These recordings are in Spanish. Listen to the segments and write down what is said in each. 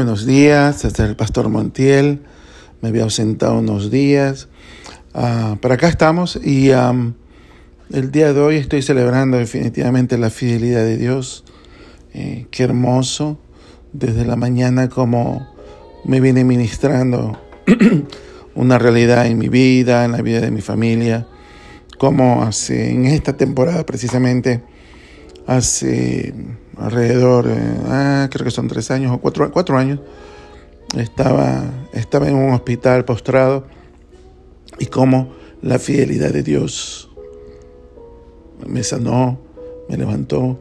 buenos días, este es el pastor Montiel, me había ausentado unos días, uh, pero acá estamos y el día de hoy estoy celebrando definitivamente la fidelidad de Dios, eh, qué hermoso, desde la mañana como me viene ministrando una realidad en mi vida, en la vida de mi familia, como hace, en esta temporada precisamente, hace alrededor, eh, ah, creo que son tres años o cuatro, cuatro años, estaba, estaba en un hospital postrado y como la fidelidad de Dios me sanó, me levantó.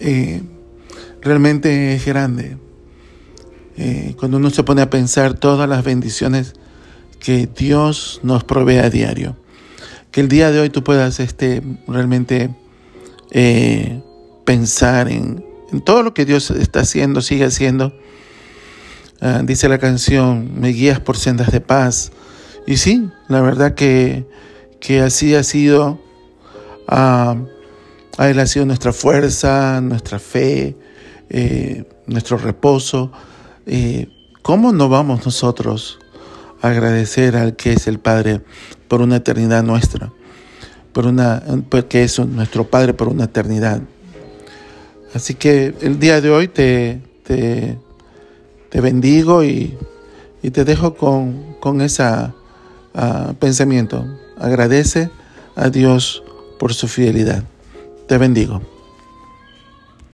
Eh, realmente es grande. Eh, cuando uno se pone a pensar todas las bendiciones que Dios nos provee a diario. Que el día de hoy tú puedas este, realmente eh, pensar en, todo lo que Dios está haciendo, sigue haciendo. Ah, dice la canción, me guías por sendas de paz. Y sí, la verdad que, que así ha sido. Ah, Él ha sido nuestra fuerza, nuestra fe, eh, nuestro reposo. Eh, ¿Cómo no vamos nosotros a agradecer al que es el Padre por una eternidad nuestra? por una, porque es nuestro Padre por una eternidad. Así que el día de hoy te, te, bendigo y, te dejo con, con ese ah, pensamiento. Agradece a Dios por su fidelidad. Te bendigo.